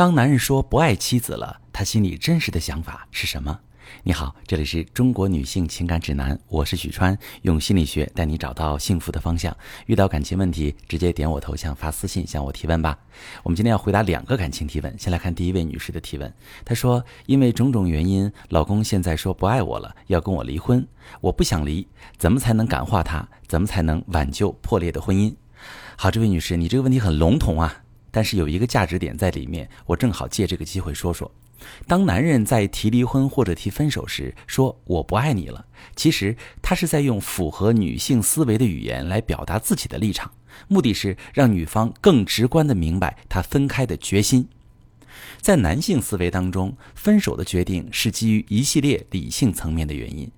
当男人说不爱妻子了，他心里真实的想法是什么？你好，这里是中国女性情感指南，我是许川，用心理学带你找到幸福的方向。遇到感情问题，直接点我头像发私信向我提问吧。我们今天要回答两个感情提问，先来看第一位女士的提问。她说：“因为种种原因，老公现在说不爱我了，要跟我离婚。我不想离，怎么才能感化他？怎么才能挽救破裂的婚姻？”好，这位女士，你这个问题很笼统啊。但是有一个价值点在里面，我正好借这个机会说说。当男人在提离婚或者提分手时说“我不爱你了”，其实他是在用符合女性思维的语言来表达自己的立场，目的是让女方更直观地明白他分开的决心。在男性思维当中，分手的决定是基于一系列理性层面的原因。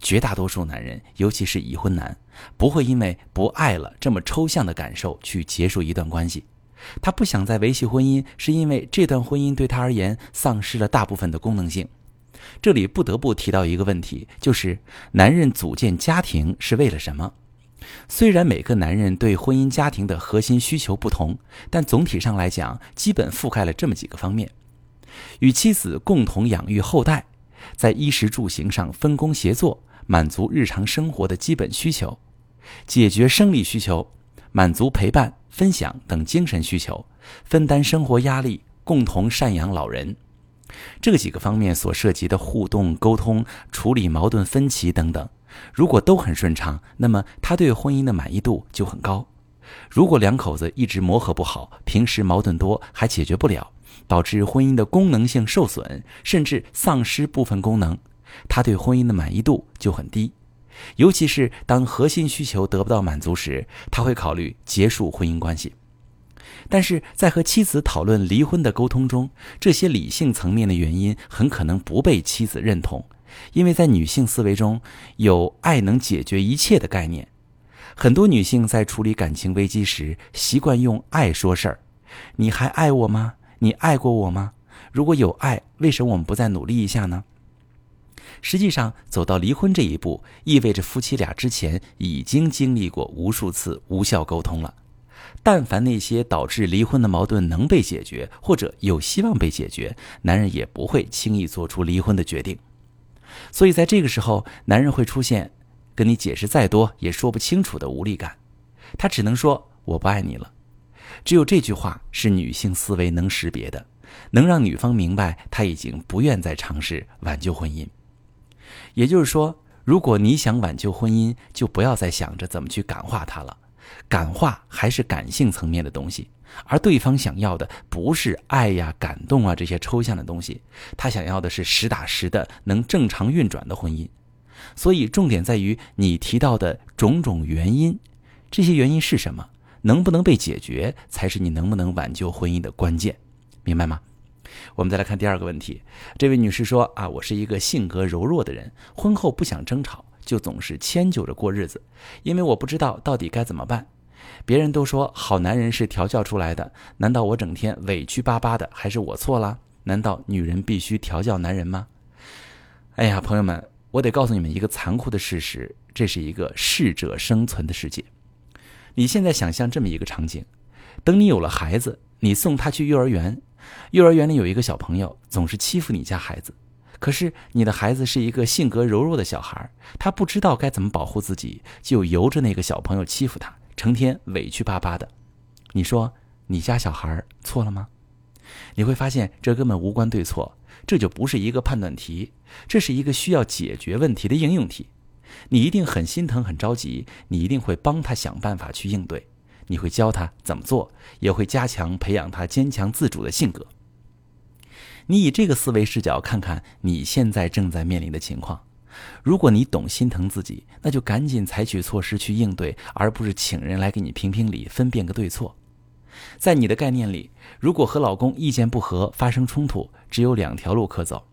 绝大多数男人，尤其是已婚男，不会因为不爱了这么抽象的感受去结束一段关系。他不想再维系婚姻，是因为这段婚姻对他而言丧失了大部分的功能性。这里不得不提到一个问题，就是男人组建家庭是为了什么？虽然每个男人对婚姻家庭的核心需求不同，但总体上来讲，基本覆盖了这么几个方面：与妻子共同养育后代，在衣食住行上分工协作，满足日常生活的基本需求，解决生理需求。满足陪伴、分享等精神需求，分担生活压力，共同赡养老人，这几个方面所涉及的互动、沟通、处理矛盾分歧等等，如果都很顺畅，那么他对婚姻的满意度就很高。如果两口子一直磨合不好，平时矛盾多，还解决不了，导致婚姻的功能性受损，甚至丧失部分功能，他对婚姻的满意度就很低。尤其是当核心需求得不到满足时，他会考虑结束婚姻关系。但是在和妻子讨论离婚的沟通中，这些理性层面的原因很可能不被妻子认同，因为在女性思维中有“爱能解决一切”的概念。很多女性在处理感情危机时，习惯用爱说事儿：“你还爱我吗？你爱过我吗？如果有爱，为什么我们不再努力一下呢？”实际上，走到离婚这一步，意味着夫妻俩之前已经经历过无数次无效沟通了。但凡那些导致离婚的矛盾能被解决，或者有希望被解决，男人也不会轻易做出离婚的决定。所以，在这个时候，男人会出现跟你解释再多也说不清楚的无力感，他只能说“我不爱你了”。只有这句话是女性思维能识别的，能让女方明白他已经不愿再尝试挽救婚姻。也就是说，如果你想挽救婚姻，就不要再想着怎么去感化他了。感化还是感性层面的东西，而对方想要的不是爱呀、感动啊这些抽象的东西，他想要的是实打实的能正常运转的婚姻。所以，重点在于你提到的种种原因，这些原因是什么，能不能被解决，才是你能不能挽救婚姻的关键，明白吗？我们再来看第二个问题，这位女士说：“啊，我是一个性格柔弱的人，婚后不想争吵，就总是迁就着过日子，因为我不知道到底该怎么办。别人都说好男人是调教出来的，难道我整天委屈巴巴的还是我错了？难道女人必须调教男人吗？”哎呀，朋友们，我得告诉你们一个残酷的事实，这是一个适者生存的世界。你现在想象这么一个场景，等你有了孩子，你送他去幼儿园。幼儿园里有一个小朋友总是欺负你家孩子，可是你的孩子是一个性格柔弱的小孩，他不知道该怎么保护自己，就由着那个小朋友欺负他，成天委屈巴巴的。你说你家小孩错了吗？你会发现这根本无关对错，这就不是一个判断题，这是一个需要解决问题的应用题。你一定很心疼很着急，你一定会帮他想办法去应对。你会教他怎么做，也会加强培养他坚强自主的性格。你以这个思维视角看看你现在正在面临的情况，如果你懂心疼自己，那就赶紧采取措施去应对，而不是请人来给你评评理、分辨个对错。在你的概念里，如果和老公意见不合、发生冲突，只有两条路可走：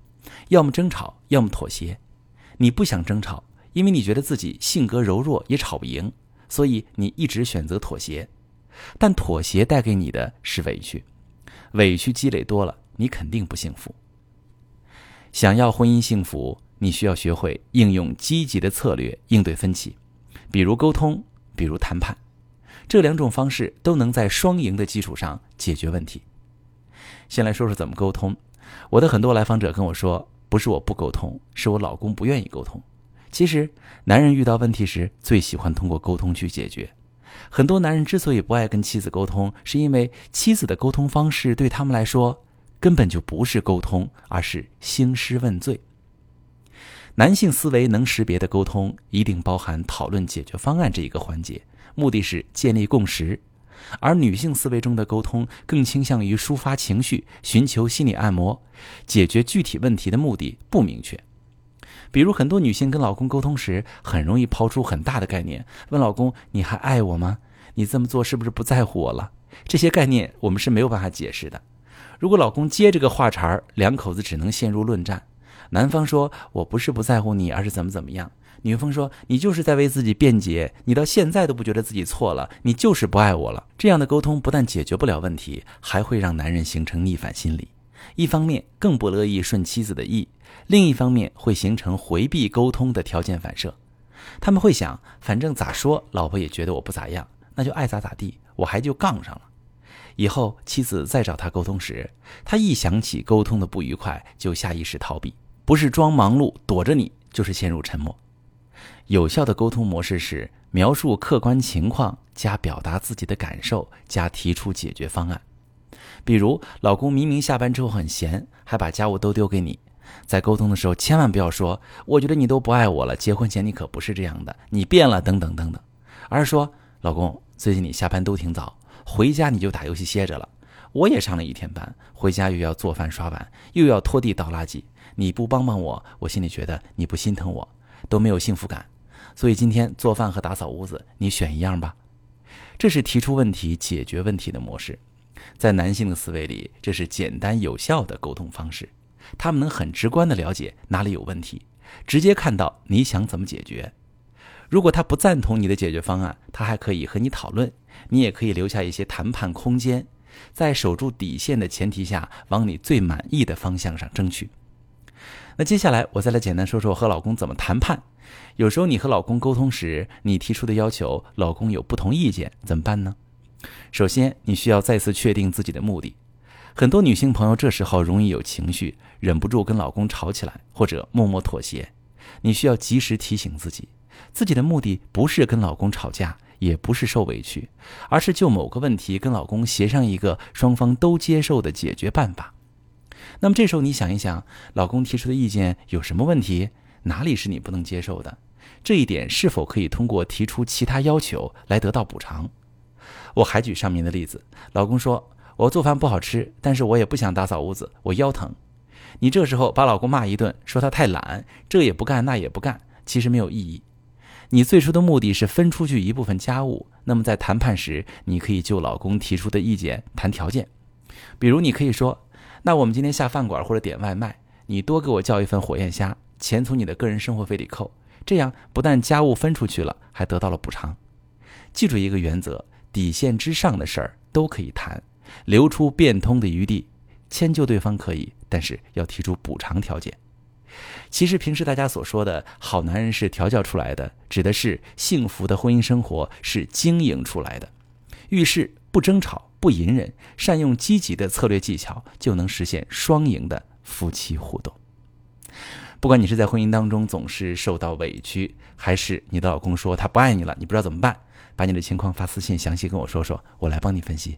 要么争吵，要么妥协。你不想争吵，因为你觉得自己性格柔弱，也吵不赢。所以你一直选择妥协，但妥协带给你的是委屈，委屈积累多了，你肯定不幸福。想要婚姻幸福，你需要学会应用积极的策略应对分歧，比如沟通，比如谈判，这两种方式都能在双赢的基础上解决问题。先来说说怎么沟通。我的很多来访者跟我说，不是我不沟通，是我老公不愿意沟通。其实，男人遇到问题时最喜欢通过沟通去解决。很多男人之所以不爱跟妻子沟通，是因为妻子的沟通方式对他们来说根本就不是沟通，而是兴师问罪。男性思维能识别的沟通，一定包含讨论解决方案这一个环节，目的是建立共识；而女性思维中的沟通，更倾向于抒发情绪、寻求心理按摩、解决具体问题的目的不明确。比如，很多女性跟老公沟通时，很容易抛出很大的概念，问老公：“你还爱我吗？你这么做是不是不在乎我了？”这些概念我们是没有办法解释的。如果老公接这个话茬儿，两口子只能陷入论战。男方说：“我不是不在乎你，而是怎么怎么样。”女方说：“你就是在为自己辩解，你到现在都不觉得自己错了，你就是不爱我了。”这样的沟通不但解决不了问题，还会让男人形成逆反心理。一方面更不乐意顺妻子的意，另一方面会形成回避沟通的条件反射。他们会想，反正咋说，老婆也觉得我不咋样，那就爱咋咋地，我还就杠上了。以后妻子再找他沟通时，他一想起沟通的不愉快，就下意识逃避，不是装忙碌躲着你，就是陷入沉默。有效的沟通模式是描述客观情况，加表达自己的感受，加提出解决方案。比如，老公明明下班之后很闲，还把家务都丢给你，在沟通的时候，千万不要说“我觉得你都不爱我了，结婚前你可不是这样的，你变了”等等等等，而是说：“老公，最近你下班都挺早，回家你就打游戏歇着了。我也上了一天班，回家又要做饭刷碗，又要拖地倒垃圾，你不帮帮我，我心里觉得你不心疼我，都没有幸福感。所以今天做饭和打扫屋子，你选一样吧。”这是提出问题、解决问题的模式。在男性的思维里，这是简单有效的沟通方式，他们能很直观的了解哪里有问题，直接看到你想怎么解决。如果他不赞同你的解决方案，他还可以和你讨论，你也可以留下一些谈判空间，在守住底线的前提下，往你最满意的方向上争取。那接下来我再来简单说说和老公怎么谈判。有时候你和老公沟通时，你提出的要求，老公有不同意见，怎么办呢？首先，你需要再次确定自己的目的。很多女性朋友这时候容易有情绪，忍不住跟老公吵起来，或者默默妥协。你需要及时提醒自己，自己的目的不是跟老公吵架，也不是受委屈，而是就某个问题跟老公协商一个双方都接受的解决办法。那么这时候你想一想，老公提出的意见有什么问题？哪里是你不能接受的？这一点是否可以通过提出其他要求来得到补偿？我还举上面的例子，老公说我做饭不好吃，但是我也不想打扫屋子，我腰疼。你这时候把老公骂一顿，说他太懒，这也不干那也不干，其实没有意义。你最初的目的是分出去一部分家务，那么在谈判时，你可以就老公提出的意见谈条件，比如你可以说，那我们今天下饭馆或者点外卖，你多给我叫一份火焰虾，钱从你的个人生活费里扣，这样不但家务分出去了，还得到了补偿。记住一个原则。底线之上的事儿都可以谈，留出变通的余地，迁就对方可以，但是要提出补偿条件。其实平时大家所说的好男人是调教出来的，指的是幸福的婚姻生活是经营出来的。遇事不争吵、不隐忍，善用积极的策略技巧，就能实现双赢的夫妻互动。不管你是在婚姻当中总是受到委屈，还是你的老公说他不爱你了，你不知道怎么办。把你的情况发私信，详细跟我说说，我来帮你分析。